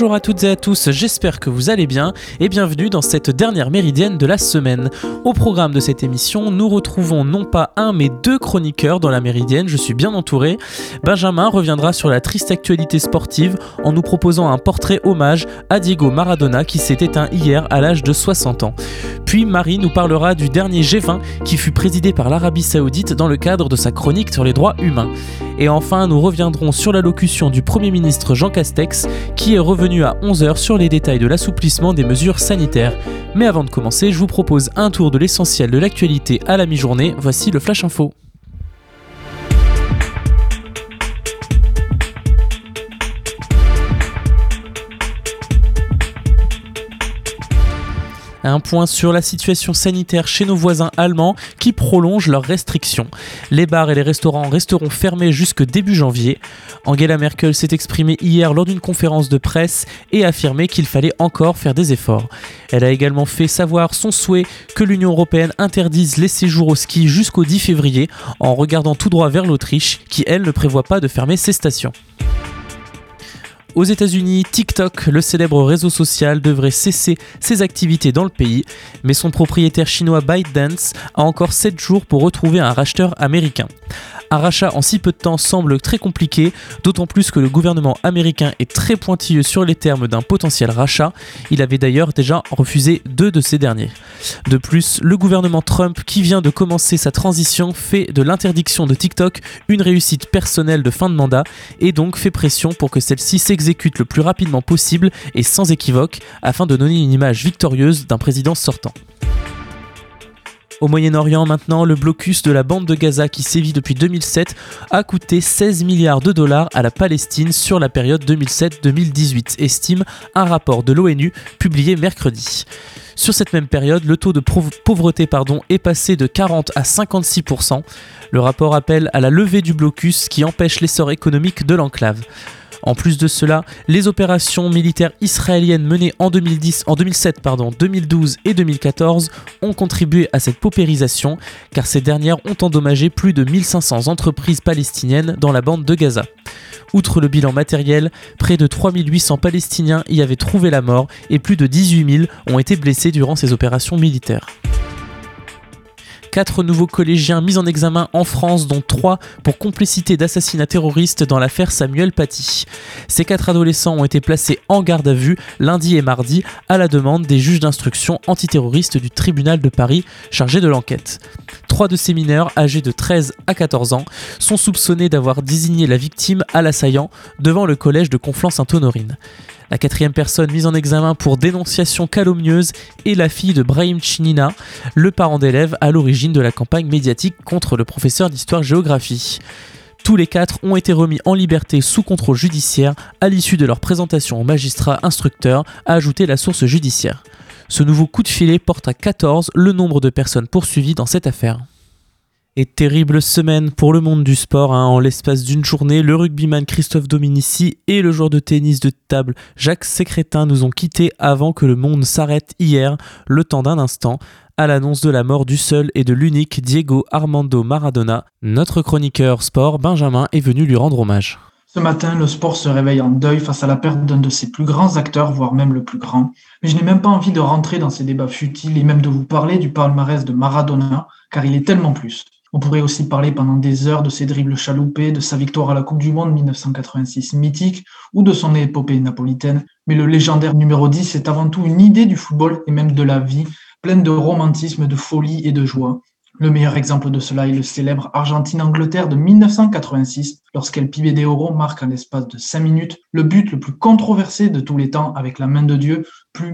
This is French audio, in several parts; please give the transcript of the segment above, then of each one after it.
Bonjour à toutes et à tous, j'espère que vous allez bien et bienvenue dans cette dernière méridienne de la semaine. Au programme de cette émission, nous retrouvons non pas un mais deux chroniqueurs dans la méridienne, je suis bien entouré. Benjamin reviendra sur la triste actualité sportive en nous proposant un portrait hommage à Diego Maradona qui s'est éteint hier à l'âge de 60 ans. Puis Marie nous parlera du dernier G20 qui fut présidé par l'Arabie Saoudite dans le cadre de sa chronique sur les droits humains. Et enfin, nous reviendrons sur l'allocution du Premier ministre Jean Castex qui est revenu à 11h sur les détails de l'assouplissement des mesures sanitaires. Mais avant de commencer, je vous propose un tour de l'essentiel de l'actualité à la mi-journée. Voici le Flash Info. Un point sur la situation sanitaire chez nos voisins allemands qui prolongent leurs restrictions. Les bars et les restaurants resteront fermés jusque début janvier. Angela Merkel s'est exprimée hier lors d'une conférence de presse et a affirmé qu'il fallait encore faire des efforts. Elle a également fait savoir son souhait que l'Union européenne interdise les séjours au ski jusqu'au 10 février en regardant tout droit vers l'Autriche qui, elle, ne prévoit pas de fermer ses stations. Aux États-Unis, TikTok, le célèbre réseau social, devrait cesser ses activités dans le pays, mais son propriétaire chinois ByteDance a encore 7 jours pour retrouver un racheteur américain. Un rachat en si peu de temps semble très compliqué, d'autant plus que le gouvernement américain est très pointilleux sur les termes d'un potentiel rachat. Il avait d'ailleurs déjà refusé deux de ces derniers. De plus, le gouvernement Trump, qui vient de commencer sa transition, fait de l'interdiction de TikTok une réussite personnelle de fin de mandat et donc fait pression pour que celle-ci s'exécute le plus rapidement possible et sans équivoque afin de donner une image victorieuse d'un président sortant. Au Moyen-Orient maintenant, le blocus de la bande de Gaza qui sévit depuis 2007 a coûté 16 milliards de dollars à la Palestine sur la période 2007-2018, estime un rapport de l'ONU publié mercredi. Sur cette même période, le taux de pauvreté pardon, est passé de 40 à 56%. Le rapport appelle à la levée du blocus qui empêche l'essor économique de l'enclave. En plus de cela, les opérations militaires israéliennes menées en, 2010, en 2007, pardon, 2012 et 2014 ont contribué à cette paupérisation car ces dernières ont endommagé plus de 1500 entreprises palestiniennes dans la bande de Gaza. Outre le bilan matériel, près de 3800 Palestiniens y avaient trouvé la mort et plus de 18 000 ont été blessés durant ces opérations militaires. Quatre nouveaux collégiens mis en examen en France, dont trois pour complicité d'assassinat terroriste dans l'affaire Samuel Paty. Ces quatre adolescents ont été placés en garde à vue lundi et mardi à la demande des juges d'instruction antiterroristes du tribunal de Paris chargé de l'enquête. Trois de ces mineurs, âgés de 13 à 14 ans, sont soupçonnés d'avoir désigné la victime à l'assaillant devant le collège de Conflans-Sainte-Honorine. La quatrième personne mise en examen pour dénonciation calomnieuse est la fille de Brahim Chinina, le parent d'élève à l'origine de la campagne médiatique contre le professeur d'histoire-géographie. Tous les quatre ont été remis en liberté sous contrôle judiciaire à l'issue de leur présentation au magistrat instructeur, a ajouté la source judiciaire. Ce nouveau coup de filet porte à 14 le nombre de personnes poursuivies dans cette affaire. Et terrible semaine pour le monde du sport. Hein. En l'espace d'une journée, le rugbyman Christophe Dominici et le joueur de tennis de table Jacques Sécrétin nous ont quittés avant que le monde s'arrête hier, le temps d'un instant, à l'annonce de la mort du seul et de l'unique Diego Armando Maradona. Notre chroniqueur sport Benjamin est venu lui rendre hommage. Ce matin, le sport se réveille en deuil face à la perte d'un de ses plus grands acteurs, voire même le plus grand. Mais je n'ai même pas envie de rentrer dans ces débats futiles et même de vous parler du palmarès de Maradona, car il est tellement plus. On pourrait aussi parler pendant des heures de ses dribbles chaloupés, de sa victoire à la Coupe du Monde 1986 mythique ou de son épopée napolitaine. Mais le légendaire numéro 10 est avant tout une idée du football et même de la vie, pleine de romantisme, de folie et de joie. Le meilleur exemple de cela est le célèbre Argentine-Angleterre de 1986, lorsqu'El Pibe de Oro marque en l'espace de 5 minutes le but le plus controversé de tous les temps avec la main de Dieu,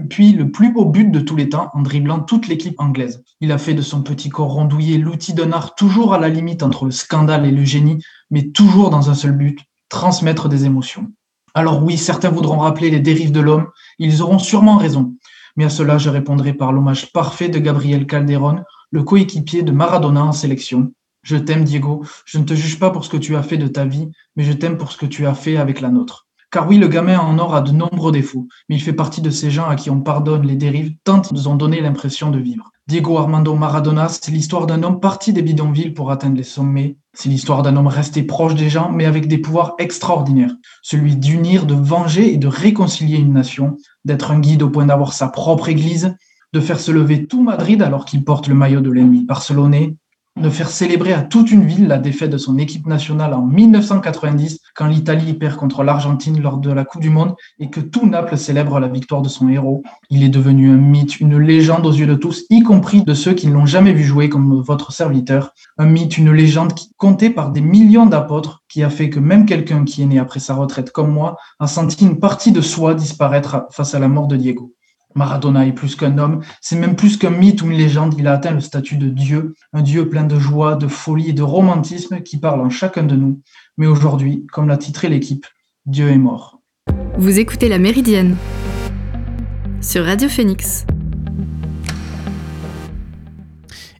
puis le plus beau but de tous les temps en dribblant toute l'équipe anglaise. Il a fait de son petit corps rondouillé l'outil d'un art toujours à la limite entre le scandale et le génie, mais toujours dans un seul but, transmettre des émotions. Alors oui, certains voudront rappeler les dérives de l'homme, ils auront sûrement raison. Mais à cela, je répondrai par l'hommage parfait de Gabriel Calderon, le coéquipier de Maradona en sélection. Je t'aime, Diego. Je ne te juge pas pour ce que tu as fait de ta vie, mais je t'aime pour ce que tu as fait avec la nôtre. Car oui, le gamin en or a de nombreux défauts, mais il fait partie de ces gens à qui on pardonne les dérives tant ils ont donné l'impression de vivre. Diego Armando Maradona, c'est l'histoire d'un homme parti des bidonvilles pour atteindre les sommets. C'est l'histoire d'un homme resté proche des gens, mais avec des pouvoirs extraordinaires. Celui d'unir, de venger et de réconcilier une nation, d'être un guide au point d'avoir sa propre église, de faire se lever tout Madrid alors qu'il porte le maillot de l'ennemi barcelonais, de faire célébrer à toute une ville la défaite de son équipe nationale en 1990 quand l'Italie perd contre l'Argentine lors de la Coupe du Monde et que tout Naples célèbre la victoire de son héros. Il est devenu un mythe, une légende aux yeux de tous, y compris de ceux qui ne l'ont jamais vu jouer comme votre serviteur. Un mythe, une légende qui comptait par des millions d'apôtres qui a fait que même quelqu'un qui est né après sa retraite comme moi a senti une partie de soi disparaître face à la mort de Diego. Maradona est plus qu'un homme, c'est même plus qu'un mythe ou une légende, il a atteint le statut de Dieu, un Dieu plein de joie, de folie et de romantisme qui parle en chacun de nous. Mais aujourd'hui, comme l'a titré l'équipe, Dieu est mort. Vous écoutez La Méridienne sur Radio Phoenix.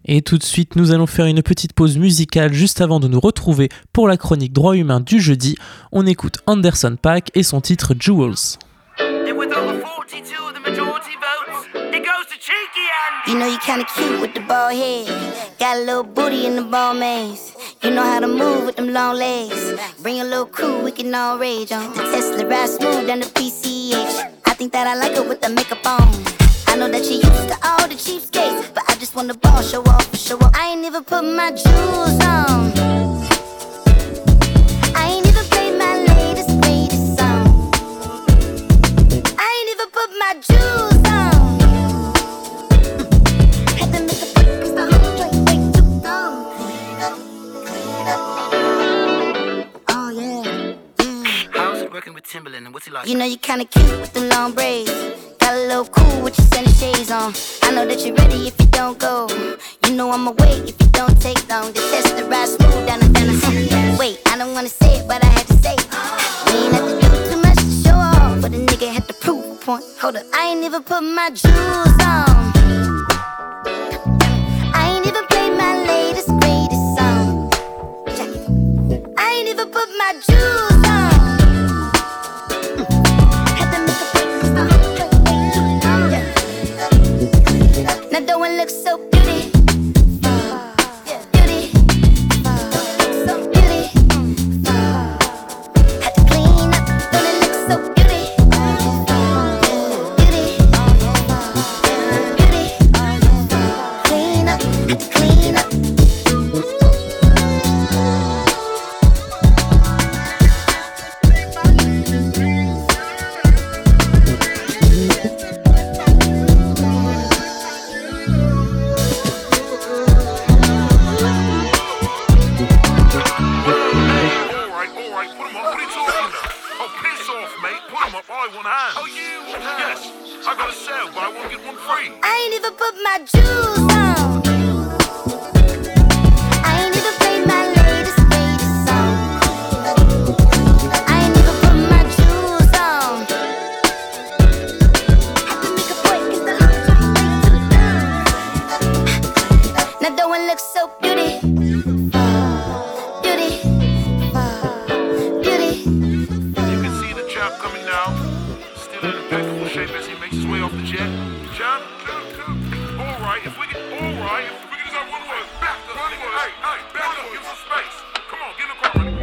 Et tout de suite, nous allons faire une petite pause musicale juste avant de nous retrouver pour la chronique droit humain du jeudi. On écoute Anderson Pack et son titre Jewels. You know you kinda cute with the bald head. Got a little booty in the ball maze. You know how to move with them long legs. Bring a little crew, we can all rage on. The Tesla ride smooth down the PCH. I think that I like her with the makeup on. I know that she used to all the cheapskates, but I just want the ball show off, show off. I ain't even put my jewels on. I ain't even played my latest, Timberland, what's he like? You know you kinda cute with the long braids. Got a little cool with your sunny shades on. I know that you're ready if you don't go. You know I'ma wait if you don't take long. The test the ride smooth down the down. Wait, I don't wanna say it, but I had to say it. We ain't have to do too much to show off, but a nigga had to prove a point. Hold up, I ain't even put my jewels on. My latest greatest song. I ain't even put my jewels on. Now don't I look so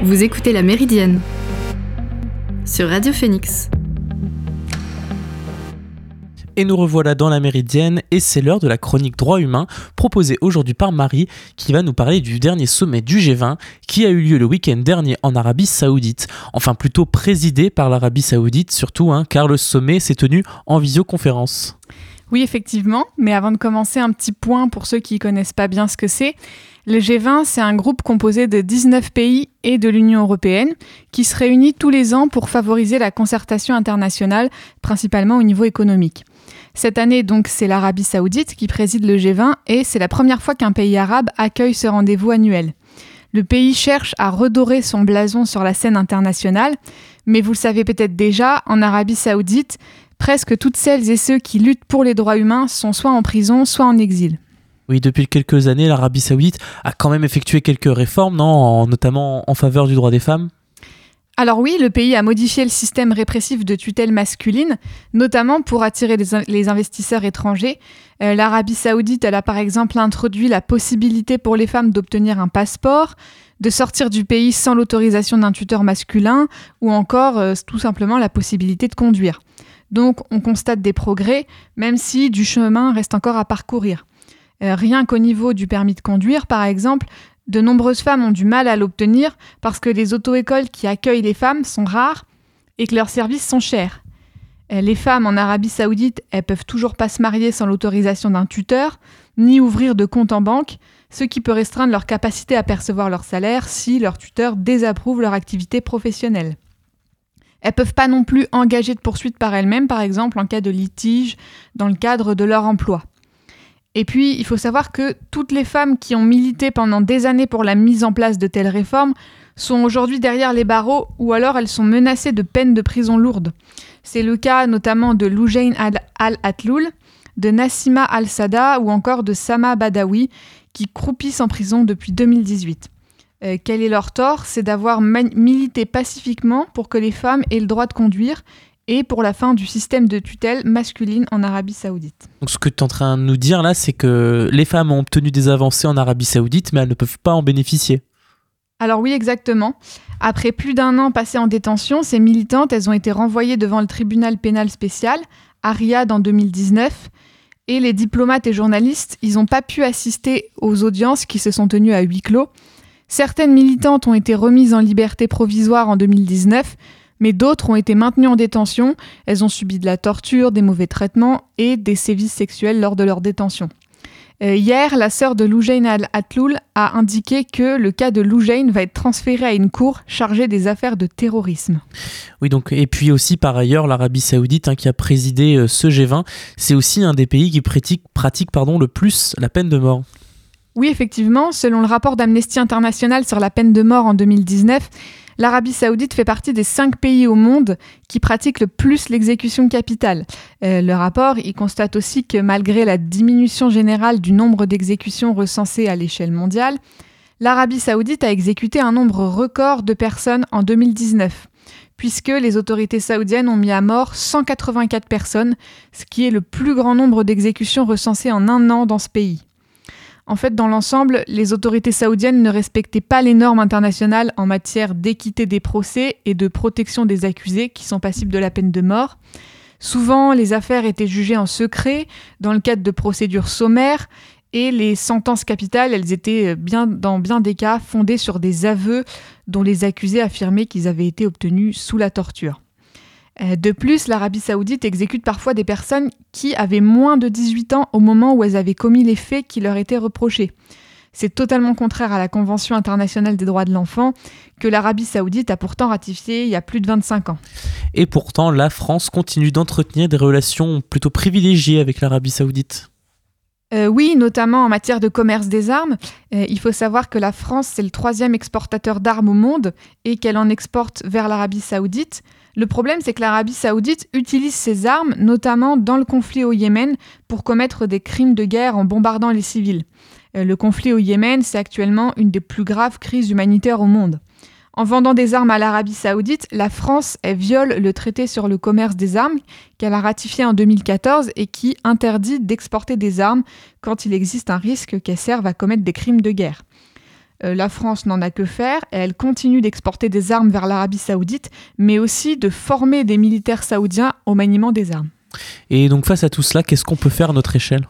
Vous écoutez La Méridienne sur Radio Phoenix. Et nous revoilà dans la Méridienne et c'est l'heure de la chronique droit humain proposée aujourd'hui par Marie qui va nous parler du dernier sommet du G20 qui a eu lieu le week-end dernier en Arabie Saoudite. Enfin plutôt présidé par l'Arabie Saoudite surtout hein, car le sommet s'est tenu en visioconférence. Oui effectivement, mais avant de commencer un petit point pour ceux qui ne connaissent pas bien ce que c'est. Le G20, c'est un groupe composé de 19 pays et de l'Union européenne qui se réunit tous les ans pour favoriser la concertation internationale, principalement au niveau économique. Cette année, donc, c'est l'Arabie saoudite qui préside le G20 et c'est la première fois qu'un pays arabe accueille ce rendez-vous annuel. Le pays cherche à redorer son blason sur la scène internationale, mais vous le savez peut-être déjà, en Arabie saoudite, presque toutes celles et ceux qui luttent pour les droits humains sont soit en prison, soit en exil. Oui, depuis quelques années, l'Arabie Saoudite a quand même effectué quelques réformes, Notamment en faveur du droit des femmes alors oui, le pays a modifié le système répressif de tutelle masculine, notamment pour attirer les, investisseurs étrangers. Euh, L'Arabie saoudite, elle a par exemple introduit la possibilité pour les femmes d'obtenir un passeport, de sortir du pays sans l'autorisation d'un tuteur masculin, ou encore euh, tout simplement la possibilité de conduire. Donc on constate des progrès, même si du chemin reste encore à parcourir. Euh, rien qu'au niveau du permis de conduire, par exemple, de nombreuses femmes ont du mal à l'obtenir parce que les auto-écoles qui accueillent les femmes sont rares et que leurs services sont chers. Euh, les femmes en Arabie saoudite, elles peuvent toujours pas se marier sans l'autorisation d'un tuteur, ni ouvrir de compte en banque, ce qui peut restreindre leur capacité à percevoir leur salaire si leur tuteur désapprouve leur activité professionnelle. Elles peuvent pas non plus engager de poursuites par elles-mêmes, par exemple en cas de litige dans le cadre de leur emploi. Et puis, il faut savoir que toutes les femmes qui ont milité pendant des années pour la mise en place de telles réformes sont aujourd'hui derrière les barreaux ou alors elles sont menacées de peines de prison lourdes. C'est le cas notamment de Loujain Al-Atloul, de Nassima Al-Sada ou encore de Sama Badawi qui croupissent en prison depuis 2018. Euh, quel est leur tort? C'est d'avoir milité pacifiquement pour que les femmes aient le droit de conduire et pour la fin du système de tutelle masculine en Arabie saoudite. Donc ce que tu es en train de nous dire là, c'est que les femmes ont obtenu des avancées en Arabie saoudite, mais elles ne peuvent pas en bénéficier. Alors oui, exactement. Après plus d'un an passé en détention, ces militantes, elles ont été renvoyées devant le tribunal pénal spécial, à Riyad en 2019, et les diplomates et journalistes, ils n'ont pas pu assister aux audiences qui se sont tenues à huis clos. Certaines militantes ont été remises en liberté provisoire en 2019, mais d'autres ont été maintenues en détention. Elles ont subi de la torture, des mauvais traitements et des sévices sexuels lors de leur détention. Euh, hier, la sœur de Loujain Al-Atloul a indiqué que le cas de Loujain va être transféré à une cour chargée des affaires de terrorisme. Oui, donc, et puis aussi par ailleurs, l'Arabie Saoudite hein, qui a présidé euh, ce G20, c'est aussi un des pays qui pratique, pratique pardon, le plus la peine de mort. Oui, effectivement, selon le rapport d'Amnesty International sur la peine de mort en 2019, l'Arabie saoudite fait partie des cinq pays au monde qui pratiquent le plus l'exécution capitale. Euh, le rapport il constate aussi que malgré la diminution générale du nombre d'exécutions recensées à l'échelle mondiale, l'Arabie saoudite a exécuté un nombre record de personnes en 2019 puisque les autorités saoudiennes ont mis à mort 184 personnes, ce qui est le plus grand nombre d'exécutions recensées en un an dans ce pays. En fait, dans l'ensemble, les autorités saoudiennes ne respectaient pas les normes internationales en matière d'équité des procès et de protection des accusés qui sont passibles de la peine de mort. Souvent, les affaires étaient jugées en secret dans le cadre de procédures sommaires et les sentences capitales, elles étaient dans bien des cas fondées sur des aveux dont les accusés affirmaient qu'ils avaient été obtenus sous la torture. Euh, de plus, l'Arabie saoudite exécute parfois des personnes qui avaient moins de 18 ans au moment où elles avaient commis les faits qui leur étaient reprochés. C'est totalement contraire à la Convention internationale des droits de l'enfant que l'Arabie saoudite a pourtant ratifiée il y a plus de 25 ans. Et pourtant, la France continue d'entretenir des relations plutôt privilégiées avec l'Arabie saoudite. Euh, oui, notamment en matière de commerce des armes. Euh, il faut savoir que la France, c'est le troisième exportateur d'armes au monde et qu'elle en exporte vers l'Arabie saoudite. Le problème, c'est que l'Arabie saoudite utilise ses armes, notamment dans le conflit au Yémen, pour commettre des crimes de guerre en bombardant les civils. Euh, le conflit au Yémen, c'est actuellement une des plus graves crises humanitaires au monde. En vendant des armes à l'Arabie saoudite, la France viole le traité sur le commerce des armes qu'elle a ratifié en 2014 et qui interdit d'exporter des armes quand il existe un risque qu'elles servent à commettre des crimes de guerre. Euh, la France n'en a que faire et elle continue d'exporter des armes vers l'Arabie saoudite, mais aussi de former des militaires saoudiens au maniement des armes. Et donc face à tout cela, qu'est-ce qu'on peut faire à notre échelle?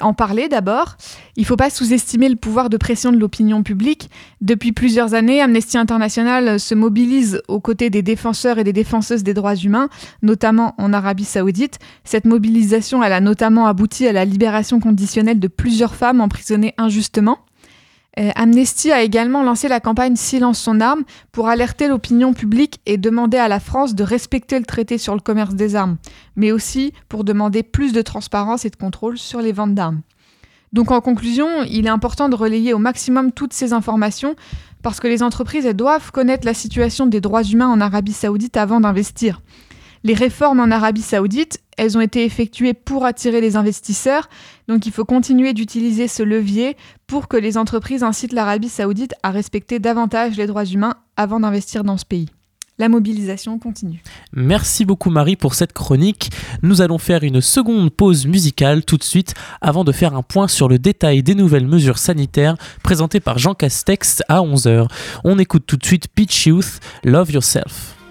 En parler d'abord. Il ne faut pas sous-estimer le pouvoir de pression de l'opinion publique. Depuis plusieurs années, Amnesty International se mobilise aux côtés des défenseurs et des défenseuses des droits humains, notamment en Arabie saoudite. Cette mobilisation, a notamment abouti à la libération conditionnelle de plusieurs femmes emprisonnées injustement. Euh, Amnesty a également lancé la campagne Silence son arme pour alerter l'opinion publique et demander à la France de respecter le traité sur le commerce des armes, mais aussi pour demander plus de transparence et de contrôle sur les ventes d'armes. Donc en conclusion, il est important de relayer au maximum toutes ces informations parce que les entreprises doivent connaître la situation des droits humains en Arabie saoudite avant d'investir. Les réformes en Arabie saoudite, elles ont été effectuées pour attirer les investisseurs, donc il faut continuer d'utiliser ce levier pour que les entreprises incitent l'Arabie saoudite à respecter davantage les droits humains avant d'investir dans ce pays. la mobilisation continue. Merci beaucoup Marie pour cette chronique. Nous allons faire une seconde pause musicale tout de suite avant de faire un point sur le détail des nouvelles mesures sanitaires présentées par Jean Castex à 11h. On écoute tout de suite Peach Youth, Love Yourself.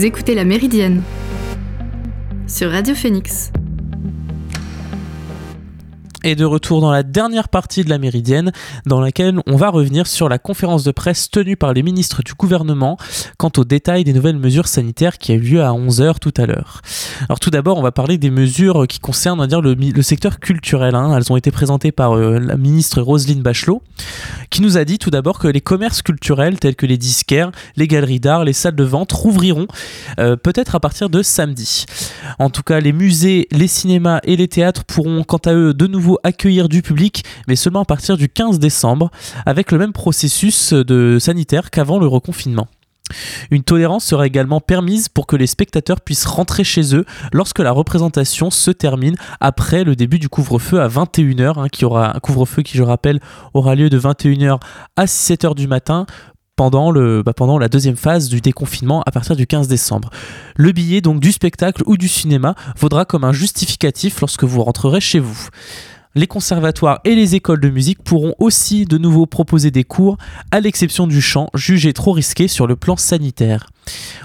Vous écoutez La Méridienne sur Radio Phoenix. Et de retour dans la dernière partie de la Méridienne, dans laquelle on va revenir sur la conférence de presse tenue par les ministres du gouvernement quant aux détails des nouvelles mesures sanitaires qui a eu lieu à 11h tout à l'heure. Alors tout d'abord, on va parler des mesures qui concernent on dire, le, le secteur culturel. hein. Elles ont été présentées par euh, la ministre Roselyne Bachelot, qui nous a dit tout d'abord que les commerces culturels tels que les disquaires, les galeries d'art, les salles de vente rouvriront euh, peut-être à partir de samedi. En tout cas, les musées, les cinémas et les théâtres pourront quant à eux de nouveau accueillir du public, mais seulement à partir du 15 décembre, avec le même processus de sanitaire qu'avant le reconfinement. Une tolérance sera également permise pour que les spectateurs puissent rentrer chez eux lorsque la représentation se termine après le début du couvre-feu à 21h, hein, qui aura un couvre-feu qui, je rappelle, aura lieu de 21h à 7h du matin pendant, bah, pendant la deuxième phase du déconfinement à partir du 15 décembre. Le billet donc du spectacle ou du cinéma vaudra comme un justificatif lorsque vous rentrerez chez vous. Les conservatoires et les écoles de musique pourront aussi de nouveau proposer des cours, à l'exception du chant, jugé trop risqué sur le plan sanitaire.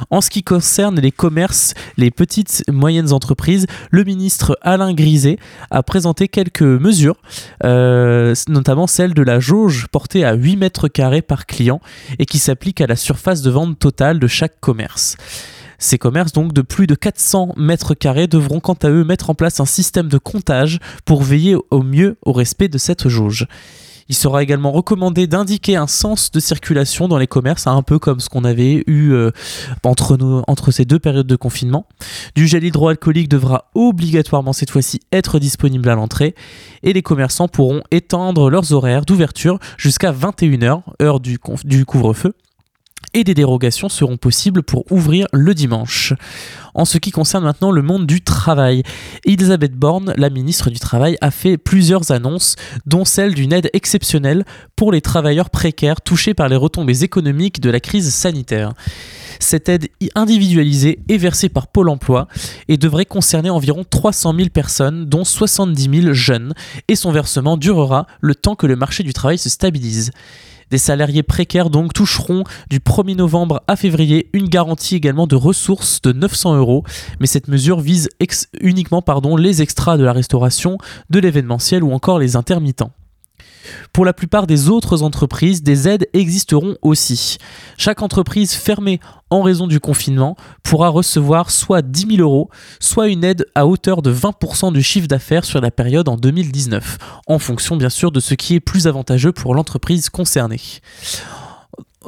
En ce qui concerne les commerces, les petites et moyennes entreprises, le ministre Alain Griset a présenté quelques mesures, euh, notamment celle de la jauge portée à 8 mètres carrés par client et qui s'applique à la surface de vente totale de chaque commerce. Ces commerces, donc de plus de 400 mètres carrés, devront quant à eux mettre en place un système de comptage pour veiller au mieux au respect de cette jauge. Il sera également recommandé d'indiquer un sens de circulation dans les commerces, un peu comme ce qu'on avait eu euh, entre, ces deux périodes de confinement. Du gel hydroalcoolique devra obligatoirement cette fois-ci être disponible à l'entrée et les commerçants pourront étendre leurs horaires d'ouverture jusqu'à 21h, heure du couvre-feu et des dérogations seront possibles pour ouvrir le dimanche. En ce qui concerne maintenant le monde du travail, Elisabeth Borne, la ministre du Travail, a fait plusieurs annonces, dont celle d'une aide exceptionnelle pour les travailleurs précaires touchés par les retombées économiques de la crise sanitaire. Cette aide individualisée est versée par Pôle Emploi et devrait concerner environ 300 000 personnes, dont 70 000 jeunes, et son versement durera le temps que le marché du travail se stabilise. Des salariés précaires donc toucheront du 1er novembre à février une garantie également de ressources de 900 euros, mais cette mesure vise uniquement les extras de la restauration, de l'événementiel ou encore les intermittents. Pour la plupart des autres entreprises, des aides existeront aussi. Chaque entreprise fermée en raison du confinement pourra recevoir soit 10 000 euros, soit une aide à hauteur de 20% du chiffre d'affaires sur la période en 2019, en fonction bien sûr de ce qui est plus avantageux pour l'entreprise concernée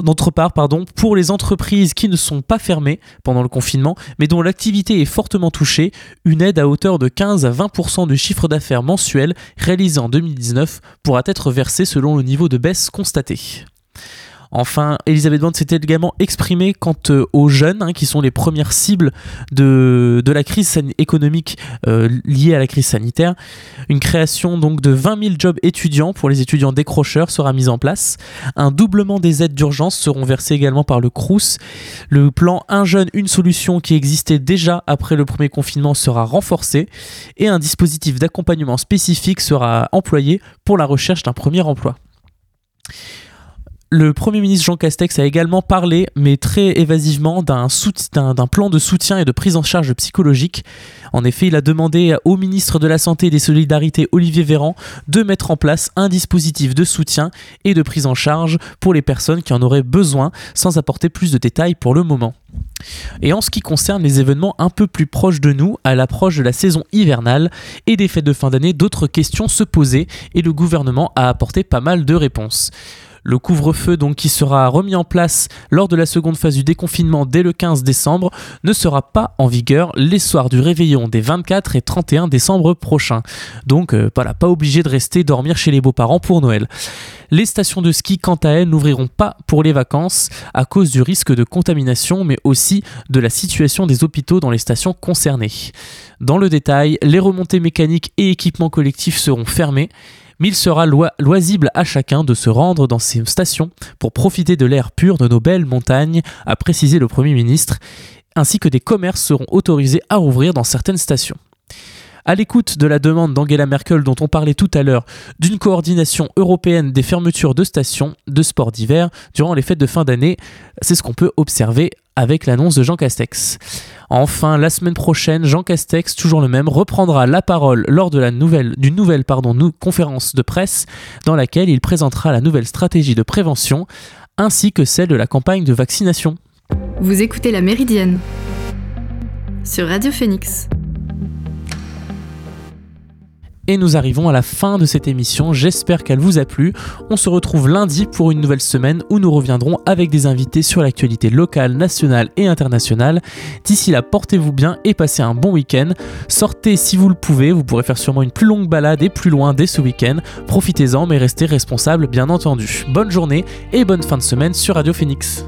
d'autre part, pardon, pour les entreprises qui ne sont pas fermées pendant le confinement, mais dont l'activité est fortement touchée, une aide à hauteur de 15 à 20% du chiffre d'affaires mensuel réalisé en 2019 pourra être versée selon le niveau de baisse constaté. Enfin, Elisabeth Borne s'était également exprimée quant euh, aux jeunes, hein, qui sont les premières cibles de, la crise économique euh, liée à la crise sanitaire. Une création donc de 20 000 jobs étudiants pour les étudiants décrocheurs sera mise en place. Un doublement des aides d'urgence seront versées également par le CRUS. Le plan Un jeune, une solution qui existait déjà après le premier confinement sera renforcé et un dispositif d'accompagnement spécifique sera employé pour la recherche d'un premier emploi. Le Premier ministre Jean Castex a également parlé, mais très évasivement, d'un, plan de soutien et de prise en charge psychologique. En effet, il a demandé au ministre de la Santé et des Solidarités, Olivier Véran, de mettre en place un dispositif de soutien et de prise en charge pour les personnes qui en auraient besoin, sans apporter plus de détails pour le moment. Et en ce qui concerne les événements un peu plus proches de nous, à l'approche de la saison hivernale et des fêtes de fin d'année, d'autres questions se posaient et le gouvernement a apporté pas mal de réponses. Le couvre-feu donc qui sera remis en place lors de la seconde phase du déconfinement dès le 15 décembre ne sera pas en vigueur les soirs du réveillon des 24 et 31 décembre prochains. Donc euh, voilà, pas obligé de rester dormir chez les beaux-parents pour Noël. Les stations de ski, quant à elles, n'ouvriront pas pour les vacances à cause du risque de contamination, mais aussi de la situation des hôpitaux dans les stations concernées. Dans le détail, les remontées mécaniques et équipements collectifs seront fermés mais il sera loisible à chacun de se rendre dans ces stations pour profiter de l'air pur de nos belles montagnes, a précisé le Premier ministre, ainsi que des commerces seront autorisés à rouvrir dans certaines stations. À l'écoute de la demande d'Angela Merkel dont on parlait tout à l'heure d'une coordination européenne des fermetures de stations de sport d'hiver durant les fêtes de fin d'année, c'est ce qu'on peut observer avec l'annonce de Jean Castex. Enfin, la semaine prochaine, Jean Castex, toujours le même, reprendra la parole lors de nouvelle, d'une nouvelle conférence de presse dans laquelle il présentera la nouvelle stratégie de prévention ainsi que celle de la campagne de vaccination. Vous écoutez La Méridienne sur Radio Phoenix. Et nous arrivons à la fin de cette émission, j'espère qu'elle vous a plu. On se retrouve lundi pour une nouvelle semaine où nous reviendrons avec des invités sur l'actualité locale, nationale et internationale. D'ici là, portez-vous bien et passez un bon week-end. Sortez si vous le pouvez, vous pourrez faire sûrement une plus longue balade et plus loin dès ce week-end. Profitez-en mais restez responsables bien entendu. Bonne journée et bonne fin de semaine sur Radio Phoenix.